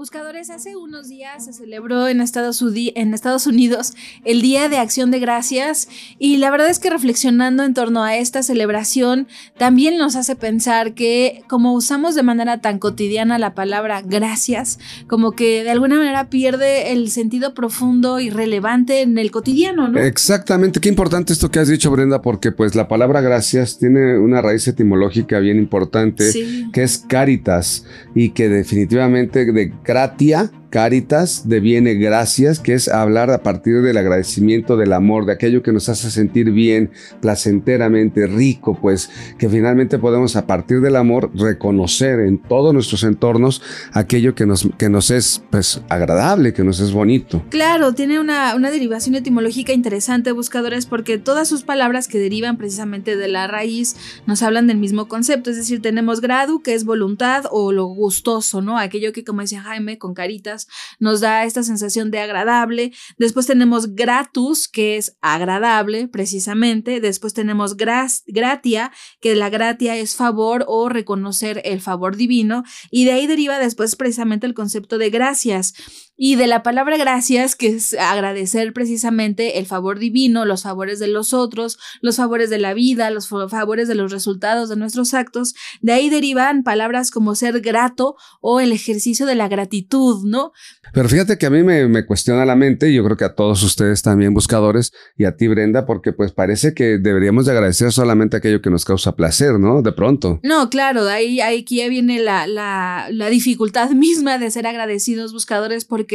Buscadores, hace unos días se celebró en Estados, en Estados, Unidos el Día de Acción de Gracias y la verdad es que reflexionando en torno a esta celebración también nos hace pensar que como usamos de manera tan cotidiana la palabra gracias, como que de alguna manera pierde el sentido profundo y relevante en el cotidiano, ¿no? Exactamente, qué importante esto que has dicho Brenda, porque pues la palabra gracias tiene una raíz etimológica bien importante, que es caritas y que definitivamente de gratia Caritas deviene gracias, que es hablar a partir del agradecimiento del amor, de aquello que nos hace sentir bien, placenteramente, rico, pues que finalmente podemos a partir del amor reconocer en todos nuestros entornos aquello que nos, es pues agradable, que nos es bonito. Claro, tiene una, una derivación etimológica interesante, buscadores, porque todas sus palabras que derivan precisamente de la raíz nos hablan del mismo concepto, es decir, tenemos gradu, que es voluntad o lo gustoso, ¿no? Aquello que como decía Jaime, con caritas nos da esta sensación de agradable. Después tenemos gratus, que es agradable precisamente. Después tenemos gratia, que la gratia es favor o reconocer el favor divino. Y de ahí deriva después precisamente el concepto de gracias. Y de la palabra gracias, que es agradecer precisamente el favor divino, los favores de los otros, los favores de la vida, los favores de los resultados de nuestros actos, de ahí derivan palabras como ser grato o el ejercicio de la gratitud, ¿no? Pero fíjate que a mí me, cuestiona la mente, y yo creo que a todos ustedes también buscadores, y a ti Brenda, porque pues parece que deberíamos de agradecer solamente aquello que nos causa placer, ¿no? De pronto. No, claro, de ahí, ahí aquí viene la, la, la dificultad misma de ser agradecidos buscadores, porque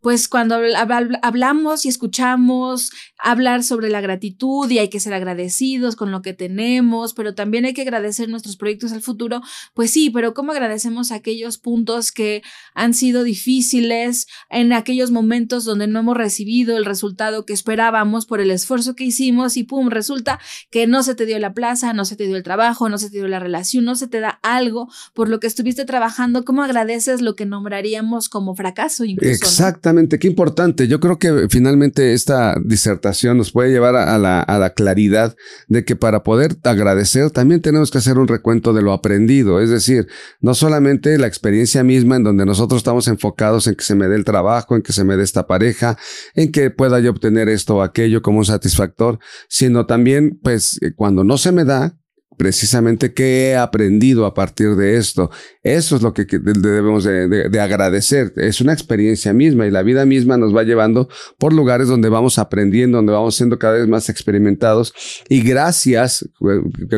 pues cuando hablamos y escuchamos hablar sobre la gratitud y hay que ser agradecidos con lo que tenemos, pero también hay que agradecer nuestros proyectos al futuro, pues sí, pero ¿cómo agradecemos aquellos puntos que han sido difíciles en aquellos momentos donde no hemos recibido el resultado que esperábamos por el esfuerzo que hicimos y pum, resulta que no se te dio la plaza, no se te dio el trabajo, no se te dio la relación, no se te da algo por lo que estuviste trabajando, ¿cómo agradeces lo que nombraríamos como fracaso? Exactamente, qué importante. Yo creo que finalmente esta disertación nos puede llevar a la, a la claridad de que para poder agradecer también tenemos que hacer un recuento de lo aprendido. Es decir, no solamente la experiencia misma en donde nosotros estamos enfocados en que se me dé el trabajo, en que se me dé esta pareja, en que pueda yo obtener esto o aquello como un satisfactor, sino también, pues, cuando no se me da, precisamente qué he aprendido a partir de esto. Eso es lo que debemos de, agradecer. Es una experiencia misma y la vida misma nos va llevando por lugares donde vamos aprendiendo, donde vamos siendo cada vez más experimentados. Y gracias,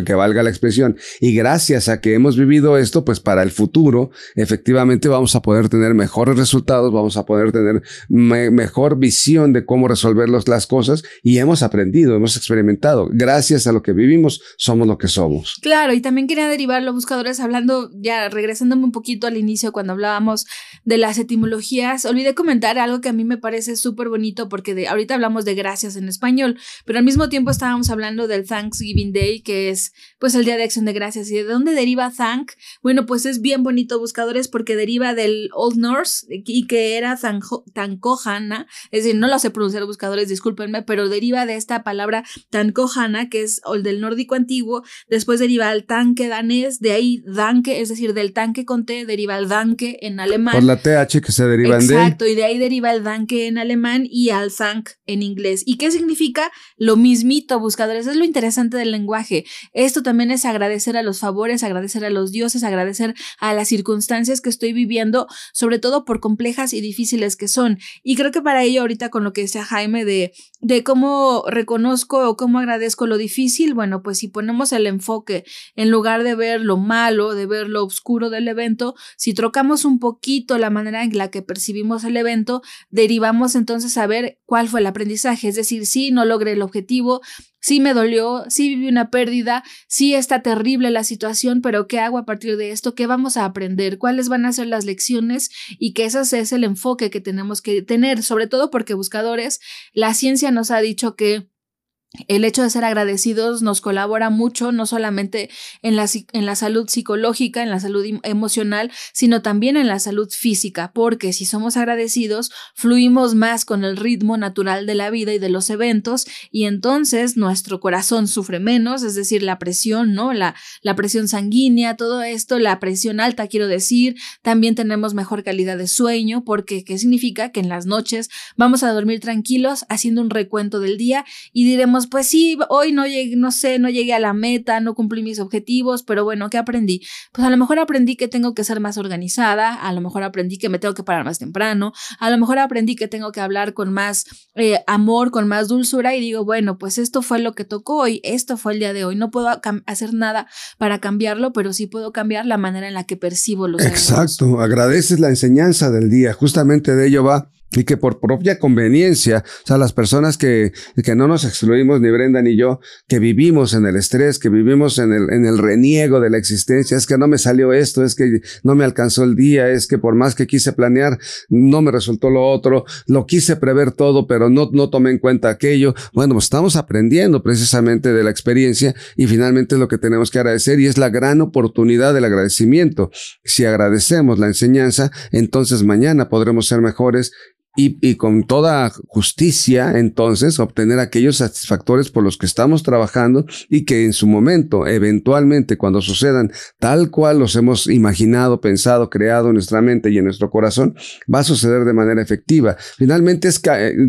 que, valga la expresión, y gracias a que hemos vivido esto, pues para el futuro, efectivamente vamos a poder tener mejores resultados, vamos a poder tener mejor visión de cómo resolver las cosas y hemos aprendido, hemos experimentado. Gracias a lo que vivimos, somos lo que somos. Claro, y también quería derivar los buscadores hablando, ya regresándome un poquito al inicio cuando hablábamos de las etimologías, olvidé comentar algo que a mí me parece súper bonito porque de, ahorita hablamos de gracias en español, pero al mismo tiempo estábamos hablando del Thanksgiving Day, que es pues el Día de Acción de Gracias. ¿Y de dónde deriva thank? Bueno, pues es bien bonito buscadores porque deriva del Old Norse y que era tankojana, es decir, no lo sé pronunciar buscadores, discúlpenme, pero deriva de esta palabra tankojana, que es el del nórdico antiguo, Después deriva el tanque danés, de ahí danke, es decir, del tanque con T deriva el danke en alemán. Por la TH que se deriva en D. Exacto, y de ahí deriva el danke en alemán y al thank en inglés. ¿Y qué significa? Lo mismito, buscadores. Es lo interesante del lenguaje. Esto también es agradecer a los favores, agradecer a los dioses, agradecer a las circunstancias que estoy viviendo, sobre todo por complejas y difíciles que son. Y creo que para ello ahorita con lo que decía Jaime de, de cómo reconozco o cómo agradezco lo difícil, bueno, pues si ponemos el enfoque enfoque, en lugar de ver lo malo, de ver lo oscuro del evento, si trocamos un poquito la manera en la que percibimos el evento, derivamos entonces a ver cuál fue el aprendizaje, es decir, si no logré el objetivo, sí me dolió, sí viví una pérdida, sí está terrible la situación, pero ¿qué hago a partir de esto? ¿Qué vamos a aprender? ¿Cuáles van a ser las lecciones? Y que ese es el enfoque que tenemos que tener, sobre todo porque buscadores, la ciencia nos ha dicho que el hecho de ser agradecidos nos colabora mucho, no solamente en la, en la salud psicológica, en la salud emocional, sino también en la salud física, porque si somos agradecidos, fluimos más con el ritmo natural de la vida y de los eventos, y entonces nuestro corazón sufre menos, es decir, la presión, ¿no? La, la presión sanguínea, todo esto, la presión alta, quiero decir, también tenemos mejor calidad de sueño, porque ¿qué significa? Que en las noches vamos a dormir tranquilos haciendo un recuento del día y diremos, pues sí, hoy no llegué, no sé, no llegué a la meta, no cumplí mis objetivos, pero bueno, ¿qué aprendí? Pues a lo mejor aprendí que tengo que ser más organizada, a lo mejor aprendí que me tengo que parar más temprano, a lo mejor aprendí que tengo que hablar con más eh, amor, con más dulzura y digo, bueno, pues esto fue lo que tocó hoy, esto fue el día de hoy, no puedo hacer nada para cambiarlo, pero sí puedo cambiar la manera en la que percibo los Exacto, agradeces la enseñanza del día, justamente de ello va y que por propia conveniencia, o sea, las personas que, que no nos excluimos, ni Brenda ni yo, que vivimos en el estrés, que vivimos en el, en el reniego de la existencia, es que no me salió esto, es que no me alcanzó el día, es que por más que quise planear, no me resultó lo otro, lo quise prever todo, pero no, no tomé en cuenta aquello. Bueno, pues estamos aprendiendo precisamente de la experiencia y finalmente es lo que tenemos que agradecer y es la gran oportunidad del agradecimiento. Si agradecemos la enseñanza, entonces mañana podremos ser mejores y, con toda justicia, entonces, obtener aquellos satisfactores por los que estamos trabajando y que en su momento, eventualmente, cuando sucedan tal cual los hemos imaginado, pensado, creado en nuestra mente y en nuestro corazón, va a suceder de manera efectiva. Finalmente, es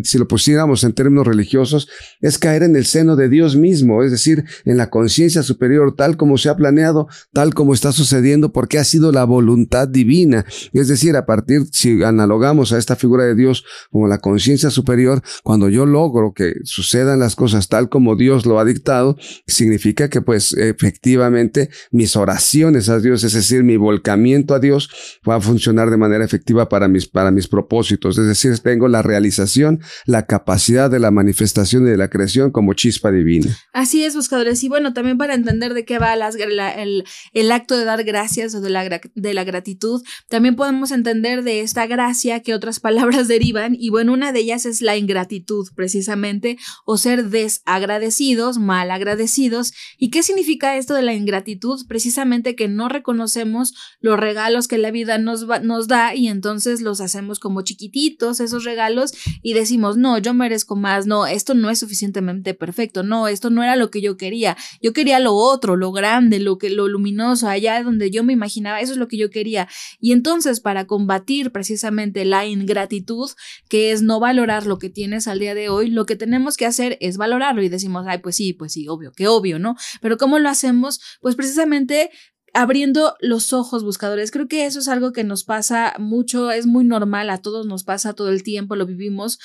si lo pusiéramos en términos religiosos, es caer en el seno de Dios mismo, es decir, en la conciencia superior, tal como se ha planeado, tal como está sucediendo, porque ha sido la voluntad divina. Es decir, a partir, si analogamos a esta figura de Dios, como la conciencia superior, cuando yo logro que sucedan las cosas tal como Dios lo ha dictado, significa que pues efectivamente mis oraciones a Dios, es decir, mi volcamiento a Dios va a funcionar de manera efectiva para mis, para mis propósitos. Es decir, tengo la realización, la capacidad de la manifestación y de la creación como chispa divina. Así es, buscadores. Y bueno, también para entender de qué va el, acto de dar gracias o de la, de la gratitud, también podemos entender de esta gracia que otras palabras derivan y bueno, una de ellas es la ingratitud precisamente o ser desagradecidos, mal agradecidos. ¿Y qué significa esto de la ingratitud? Precisamente que no reconocemos los regalos que la vida nos, nos da y entonces los hacemos como chiquititos, esos regalos, y decimos, no, yo merezco más, no, esto no es suficientemente perfecto, no, esto no era lo que yo quería, yo quería lo otro, lo grande, lo, que, lo luminoso, allá donde yo me imaginaba, eso es lo que yo quería. Y entonces para combatir precisamente la ingratitud, que es no valorar lo que tienes al día de hoy, lo que tenemos que hacer es valorarlo y decimos, ay, pues sí, pues sí, obvio, que obvio, ¿no? Pero ¿cómo lo hacemos? Pues precisamente abriendo los ojos buscadores. Creo que eso es algo que nos pasa mucho, es muy normal, a todos nos pasa todo el tiempo, lo vivimos,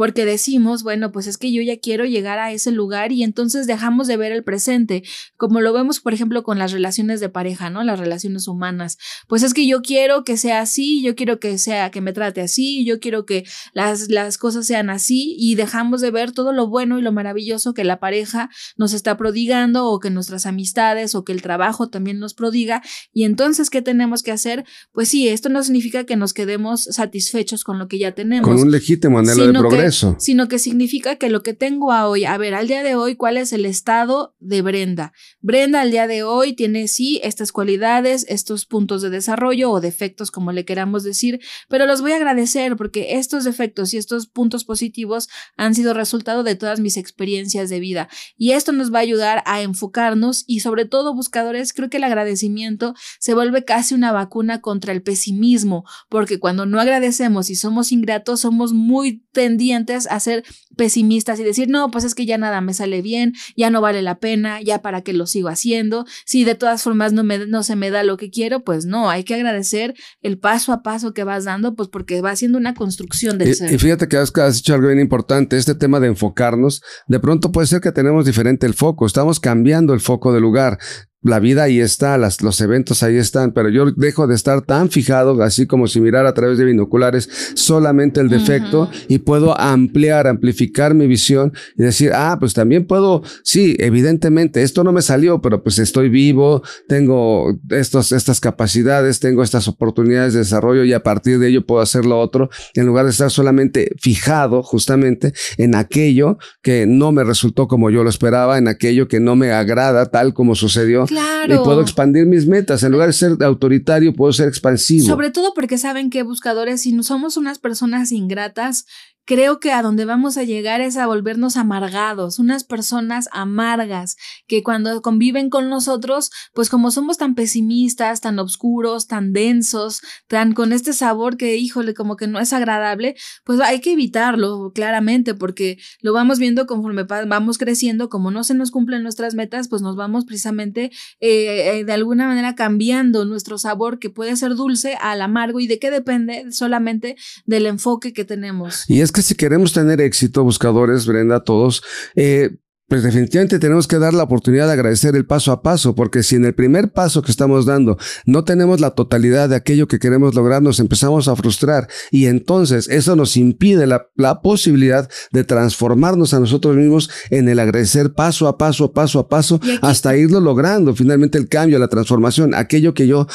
porque decimos, bueno, pues es que yo ya quiero llegar a ese lugar y entonces dejamos de ver el presente, como lo vemos, por ejemplo, con las relaciones de pareja, ¿no? Las relaciones humanas. Pues es que yo quiero que sea así, yo quiero que sea, que me trate así, yo quiero que las, las cosas sean así y dejamos de ver todo lo bueno y lo maravilloso que la pareja nos está prodigando o que nuestras amistades o que el trabajo también nos prodiga. Y entonces, ¿qué tenemos que hacer? Pues sí, esto no significa que nos quedemos satisfechos con lo que ya tenemos. Con un legítimo anhelo de progreso sino que significa que lo que tengo a hoy, a ver, al día de hoy, ¿cuál es el estado de Brenda? Brenda al día de hoy tiene sí estas cualidades, estos puntos de desarrollo o defectos, como le queramos decir, pero los voy a agradecer porque estos defectos y estos puntos positivos han sido resultado de todas mis experiencias de vida. Y esto nos va a ayudar a enfocarnos y sobre todo, buscadores, creo que el agradecimiento se vuelve casi una vacuna contra el pesimismo, porque cuando no agradecemos y somos ingratos, somos muy tendientes a ser pesimistas y decir, no, pues es que ya nada me sale bien, ya no vale la pena, ya para qué lo sigo haciendo, si de todas formas no, me, no se me da lo que quiero, pues no, hay que agradecer el paso a paso que vas dando, pues porque va siendo una construcción del y, ser. Y fíjate que has, has dicho algo bien importante, este tema de enfocarnos, de pronto puede ser que tenemos diferente el foco, estamos cambiando el foco de lugar la vida ahí está, las, los eventos ahí están, pero yo dejo de estar tan fijado, así como si mirara a través de binoculares solamente el defecto y puedo ampliar, amplificar mi visión y decir, ah, pues también puedo, sí, evidentemente, esto no me salió, pero pues estoy vivo, tengo estos, estas capacidades, tengo estas oportunidades de desarrollo y a partir de ello puedo hacer lo otro, en lugar de estar solamente fijado justamente en aquello que no me resultó como yo lo esperaba, en aquello que no me agrada tal como sucedió Claro. y puedo expandir mis metas. En lugar de ser autoritario, puedo ser expansivo. Sobre todo porque saben que buscadores, si no somos unas personas ingratas, creo que a donde vamos a llegar es a volvernos amargados, unas personas amargas que cuando conviven con nosotros, pues como somos tan pesimistas, tan oscuros, tan densos, tan con este sabor que, híjole, como que no es agradable, pues hay que evitarlo claramente porque lo vamos viendo conforme vamos creciendo, como no se nos cumplen nuestras metas, pues nos vamos precisamente eh, de alguna manera cambiando nuestro sabor que puede ser dulce al amargo y de qué depende solamente del enfoque que tenemos. Y es que si queremos tener éxito, buscadores, Brenda, todos, eh, pues definitivamente tenemos que dar la oportunidad de agradecer el paso a paso, porque si en el primer paso que estamos dando no tenemos la totalidad de aquello que queremos lograr, nos empezamos a frustrar. Y entonces eso nos impide la, la posibilidad de transformarnos a nosotros mismos en el agradecer paso a paso, paso a paso, hasta irlo logrando. Finalmente el cambio, la transformación, aquello que yo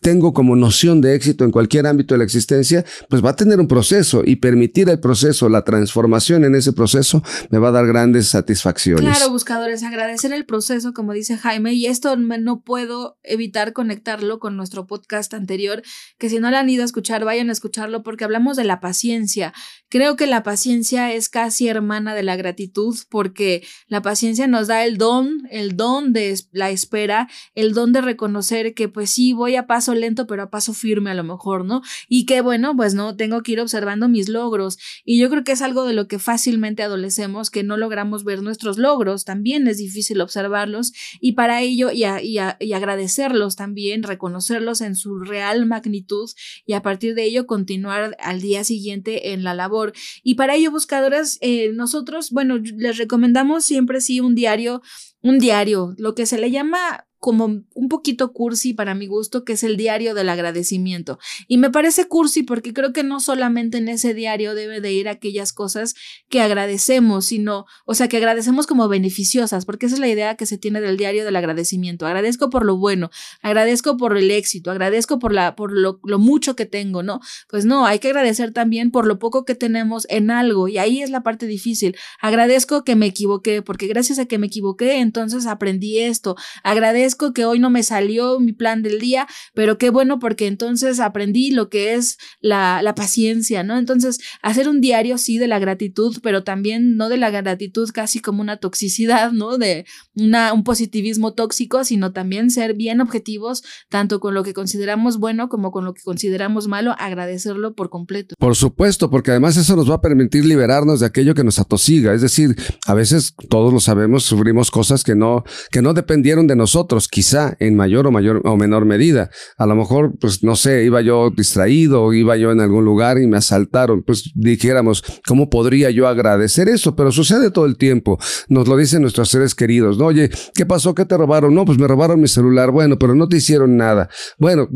tengo como noción de éxito en cualquier ámbito de la existencia, pues va a tener un proceso y permitir el proceso, la transformación en ese proceso, me va a dar grandes satisfacciones. Claro, buscadores, agradecer el proceso, como dice Jaime, y esto no puedo evitar conectarlo con nuestro podcast anterior, que si no lo han ido a escuchar, vayan a escucharlo porque hablamos de la paciencia. Creo que la paciencia es casi hermana de la gratitud porque la paciencia nos da el don, el don de la espera, el don de reconocer que pues sí, voy a paso lento, pero a paso firme a lo mejor, ¿no? Y que bueno, pues no, tengo que ir observando mis logros. Y yo creo que es algo de lo que fácilmente adolecemos, que no logramos ver nuestros logros, también es difícil observarlos y para ello y, y, y agradecerlos también, reconocerlos en su real magnitud y a partir de ello continuar al día siguiente en la labor. Y para ello, buscadoras, eh, nosotros, bueno, les recomendamos siempre sí un diario, un diario, lo que se le llama como un poquito cursi para mi gusto, que es el diario del agradecimiento. Y me parece cursi porque creo que no solamente en ese diario debe de ir aquellas cosas que agradecemos, sino, o sea, que agradecemos como beneficiosas, porque esa es la idea que se tiene del diario del agradecimiento. Agradezco por lo bueno, agradezco por el éxito, agradezco por, la, por lo, lo mucho que tengo, ¿no? Pues no, hay que agradecer también por lo poco que tenemos en algo, y ahí es la parte difícil. Agradezco que me equivoqué, porque gracias a que me equivoqué, entonces aprendí esto. Agradezco que hoy no me salió mi plan del día, pero qué bueno porque entonces aprendí lo que es la, la paciencia, ¿no? Entonces, hacer un diario sí de la gratitud, pero también no de la gratitud casi como una toxicidad, ¿no? De una, un positivismo tóxico, sino también ser bien objetivos, tanto con lo que consideramos bueno como con lo que consideramos malo, agradecerlo por completo. Por supuesto, porque además eso nos va a permitir liberarnos de aquello que nos atosiga. Es decir, a veces todos lo sabemos, sufrimos cosas que no, que no dependieron de nosotros quizá en mayor o mayor o menor medida. A lo mejor, pues no sé, iba yo distraído, iba yo en algún lugar y me asaltaron. Pues dijéramos, ¿cómo podría yo agradecer eso? Pero sucede todo el tiempo. Nos lo dicen nuestros seres queridos. ¿no? Oye, ¿qué pasó? ¿Qué te robaron? No, pues me robaron mi celular. Bueno, pero no te hicieron nada. Bueno,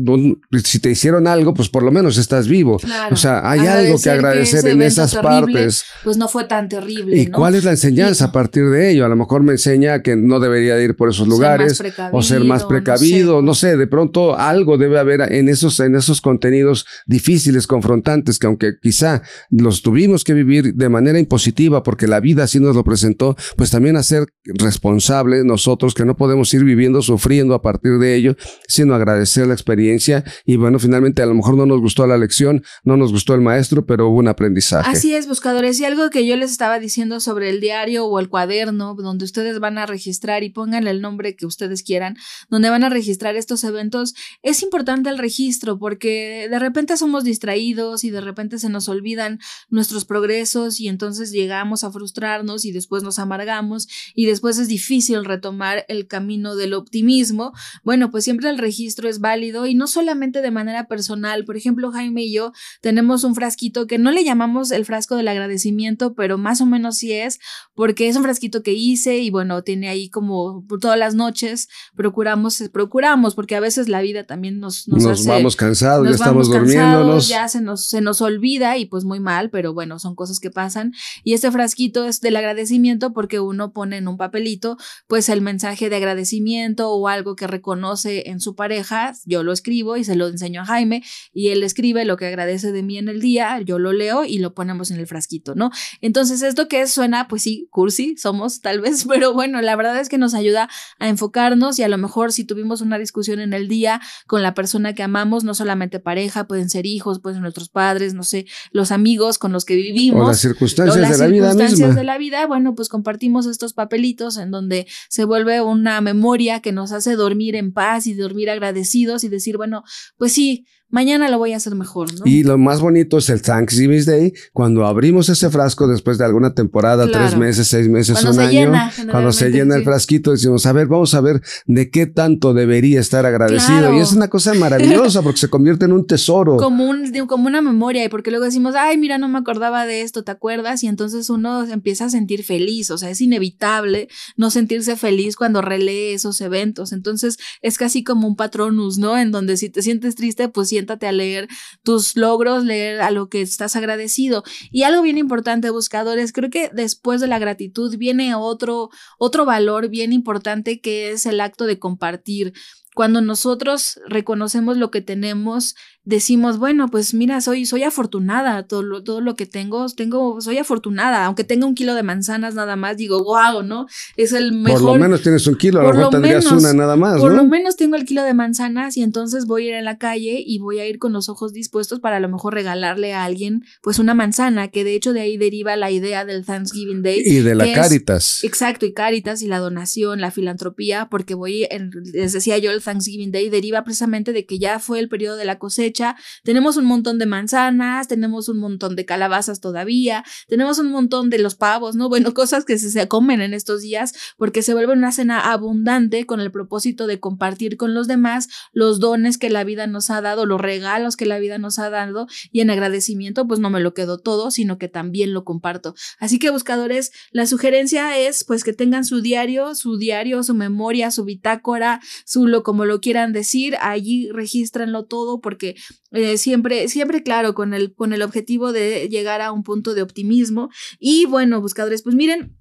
si te hicieron algo, pues por lo menos estás vivo. O sea, hay algo que agradecer en esas partes. Pues no fue tan terrible. ¿Y cuál es la enseñanza a partir de ello? A lo mejor me enseña que no debería ir por esos lugares o ser más precavido, no sé. de pronto algo debe haber en esos, en esos contenidos difíciles, confrontantes, que aunque quizá los tuvimos que vivir de manera impositiva porque la vida así nos lo presentó, pues también hacer responsables nosotros que no podemos ir viviendo sufriendo a partir de ello, sino agradecer la experiencia y bueno, finalmente a lo mejor no nos gustó la lección, no nos gustó el maestro, pero hubo un aprendizaje. Así es, buscadores, y algo que yo les estaba diciendo sobre el diario o el cuaderno, donde ustedes van a registrar y pongan el nombre que ustedes quieran, donde van a registrar estos eventos, es importante el registro porque de repente somos distraídos y de repente se nos olvidan nuestros progresos y entonces llegamos a frustrarnos y después nos amargamos y después es difícil retomar el camino del optimismo. Bueno, pues siempre el registro es válido y no solamente de manera personal. Por ejemplo, Jaime y yo tenemos un frasquito que no le llamamos el frasco del agradecimiento, pero más o menos sí es porque es un frasquito que hice y bueno, tiene ahí como todas las noches, procuramos, procuramos, porque a veces la vida también nos, nos, nos vamos cansados, ya estamos durmiéndonos. Ya se nos, se nos olvida y pues muy mal, pero bueno, son cosas que pasan. Y este frasquito es del agradecimiento porque uno pone en un papelito pues el mensaje de agradecimiento o algo que reconoce en su pareja, yo lo escribo y se lo enseño a Jaime y él escribe lo que agradece de mí en el día, yo lo leo y lo ponemos en el frasquito, ¿no? Entonces esto que suena, pues sí, cursi, somos tal vez, pero bueno, la verdad es que nos ayuda a enfocarnos y a lo mejor si tuvimos una discusión en el día con la persona que amamos, no solamente pareja, pueden ser hijos, pueden ser nuestros padres, no sé, los amigos con los que vivimos. O las circunstancias de la vida misma. de la vida, bueno, pues compartimos estos papelitos en donde se vuelve una memoria que nos hace dormir en paz y dormir agradecidos y decir, bueno, pues sí, mañana lo voy a hacer mejor, ¿no? Y lo más bonito es el Thanksgiving Day, cuando abrimos ese frasco después de alguna temporada, tres meses, seis meses, un año, cuando se llena el frasquito, decimos, a ver, vamos a ver de qué tanto debería estar agradecido. Y es una cosa maravillosa porque se convierte en un tesoro. Como, un, como una memoria, y porque luego decimos, ay, mira, no me acordaba de esto, ¿te acuerdas? Y entonces uno empieza a sentir feliz, o sea, es inevitable no sentirse feliz cuando relee esos eventos. Entonces es casi como un patronus, ¿no? En donde si te sientes triste, pues siéntate a leer tus logros, leer a lo que estás agradecido. Y algo bien importante, buscadores, creo que después de la gratitud viene otro, otro valor bien importante que es el acto de compartir. Cuando nosotros reconocemos lo que tenemos decimos, bueno, pues mira, soy, soy afortunada, todo lo, todo lo que tengo, tengo, soy afortunada, aunque tenga un kilo de manzanas nada más, digo, wow, ¿no? Es el mejor. Por lo menos tienes un kilo, a lo mejor tendrías una nada más, Por lo menos tengo el kilo de manzanas y entonces voy a ir a la calle y voy a ir con los ojos dispuestos para a lo mejor regalarle a alguien, pues una manzana, que de hecho de ahí deriva la idea del Thanksgiving Day. Y de la Caritas. exacto, y Caritas y la donación, la filantropía, porque voy, les decía yo, el Thanksgiving Day deriva precisamente de que ya fue el periodo de la cosecha tenemos un montón de manzanas, tenemos un montón de calabazas todavía, tenemos un montón de los pavos, ¿no? Bueno, cosas que se, comen en estos días porque se vuelve una cena abundante con el propósito de compartir con los demás los dones que la vida nos ha dado, los regalos que la vida nos ha dado y en agradecimiento pues no me lo quedo todo, sino que también lo comparto. Así que buscadores, la sugerencia es pues que tengan su diario, su diario, su memoria, su bitácora, su lo como lo quieran decir, allí regístrenlo todo porque eh, siempre, siempre claro, con el, con el objetivo de llegar a un punto de optimismo. Y bueno, buscadores, pues miren,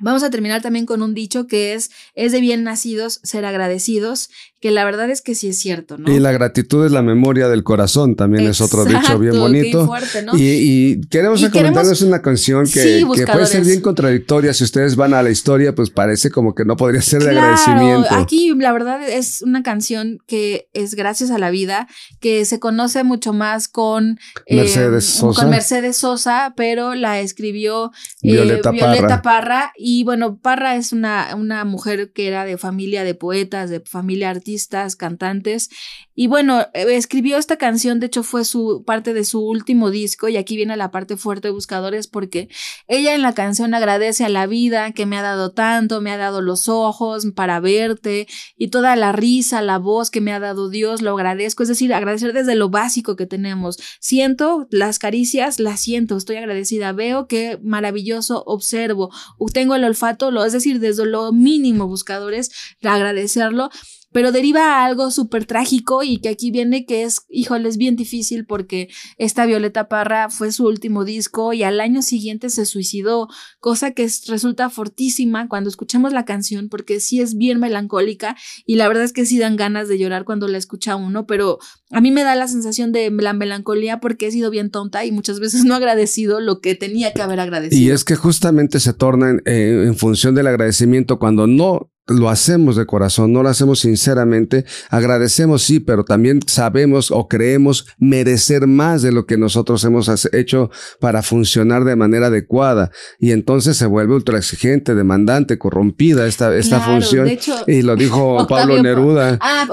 Vamos a terminar también con un dicho que es, es de bien nacidos ser agradecidos que la verdad es que sí es cierto, ¿no? Y la gratitud es la memoria del corazón, también es otro dicho bien bonito. y, queremos recomendarles una canción que, puede ser bien contradictoria. Si ustedes van a la historia, pues parece como que no podría ser de agradecimiento. Aquí la verdad es una canción que es gracias a la vida, que se conoce mucho más con Mercedes, eh, Sosa. Con Mercedes Sosa, pero la escribió eh, Violeta, Parra. Y bueno, Parra es una, una mujer que era de familia de poetas, de familia artística cantantes. Y bueno, eh, escribió esta canción, de hecho fue su parte de su último disco y aquí viene la parte fuerte de Buscadores porque ella en la canción agradece a la vida que me ha dado tanto, me ha dado los ojos para verte y toda la risa, la voz que me ha dado Dios, lo agradezco, es decir, agradecer desde lo básico que tenemos. Siento las caricias, las siento, estoy agradecida, veo que maravilloso, observo, tengo el olfato, lo, es decir, desde lo mínimo Buscadores, agradecerlo pero deriva a algo súper trágico y que aquí viene que es, híjole, es bien difícil porque esta Violeta Parra fue su último disco y al año siguiente se suicidó, cosa que resulta fortísima cuando escuchamos la canción porque sí es bien melancólica y la verdad es que sí dan ganas de llorar cuando la escucha uno, pero a mí me da la sensación de la melancolía porque he sido bien tonta y muchas veces no agradecido lo que tenía que haber agradecido. Y es que justamente se torna en, eh, en función del agradecimiento cuando no lo hacemos de corazón, no lo hacemos sinceramente, agradecemos sí, pero también sabemos o creemos merecer más de lo que nosotros hemos hecho para funcionar de manera adecuada y entonces se vuelve ultra exigente, demandante, corrompida esta, esta función y lo dijo Pablo Neruda. Ah,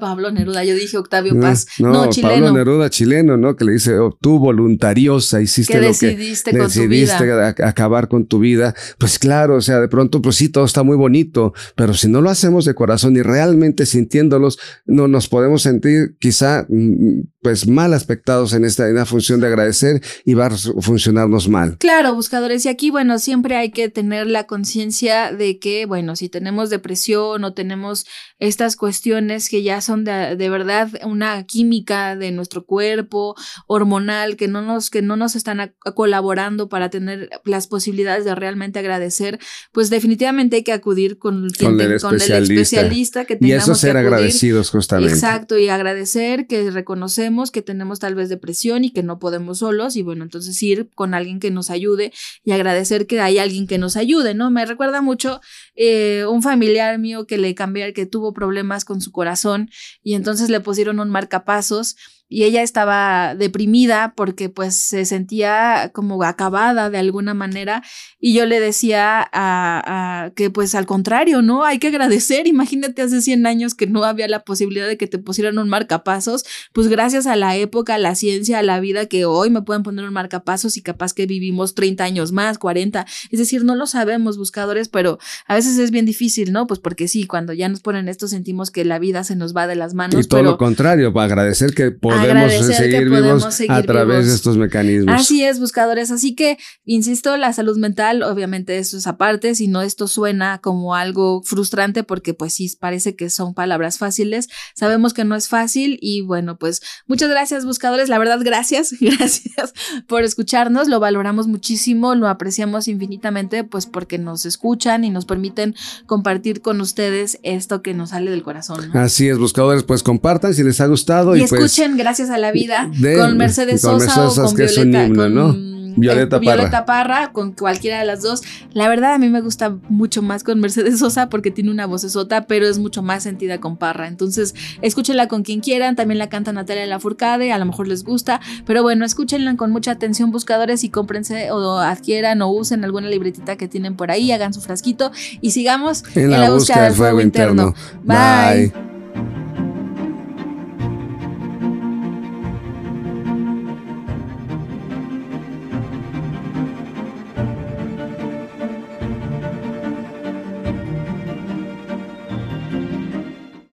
Pablo Neruda, yo dije Octavio Paz, no, chileno. Pablo Neruda chileno, ¿no? Que le dice, oh, tú voluntariosa hiciste lo que decidiste acabar con tu vida. Pues claro, o sea, de pronto pues sí todo está muy bonito, pero si no lo hacemos de corazón y realmente sintiéndolos, no nos podemos sentir quizá mm, pues mal aspectados en esta, en función de agradecer y va a funcionarnos mal. Claro, buscadores, y aquí, bueno, siempre hay que tener la conciencia de que, bueno, si tenemos depresión o tenemos estas cuestiones que ya son de, de, verdad una química de nuestro cuerpo, hormonal, que no nos, que no nos están colaborando para tener las posibilidades de realmente agradecer, pues definitivamente hay que acudir con, con, el, especialista. que tengamos Y eso ser agradecidos justamente. Exacto, y agradecer que reconocemos que tenemos tal vez depresión y que no podemos solos y bueno, entonces ir con alguien que nos ayude y agradecer que hay alguien que nos ayude, ¿no? Me recuerda mucho eh, un familiar mío que le cambió, que tuvo problemas con su corazón y entonces le pusieron un marcapasos y ella estaba deprimida porque pues se sentía como acabada de alguna manera y yo le decía a, que pues al contrario, ¿no? Hay que agradecer, imagínate hace 100 años que no había la posibilidad de que te pusieran un marcapasos, pues gracias a la época, a la ciencia, a la vida que hoy me pueden poner un marcapasos y capaz que vivimos 30 años más, 40, es decir, no lo sabemos buscadores, pero a veces es bien difícil, ¿no? Pues porque sí, cuando ya nos ponen esto sentimos que la vida se nos va de las manos. Y todo lo contrario, para agradecer que podemos seguir vivos a través de estos mecanismos. Así es, buscadores. Así que, insisto, la salud mental, obviamente eso es aparte, si no esto suena como algo frustrante porque pues sí, parece que son palabras fáciles. Sabemos que no es fácil y bueno, pues muchas gracias, buscadores. La verdad, gracias, gracias por escucharnos. Lo valoramos muchísimo, lo apreciamos infinitamente, pues porque nos escuchan y nos permiten compartir con ustedes esto que nos sale del corazón. Así es, buscadores, pues compartan si les ha gustado. Y, pues escuchen, gracias a la vida con Mercedes Sosa o con Violeta, ¿no? Violeta, Parra. con cualquiera de las dos. La verdad, a mí me gusta mucho más con Mercedes Sosa porque tiene una voz sota, pero es mucho más sentida con Parra. Entonces, escúchenla con quien quieran. También la canta Natalia Lafourcade, a lo mejor les gusta. Pero bueno, escúchenla con mucha atención, buscadores, y cómprense o adquieran o usen alguna libretita que tienen por ahí, hagan su frasquito y sigamos en, la, búsqueda, del fuego, interno. Bye.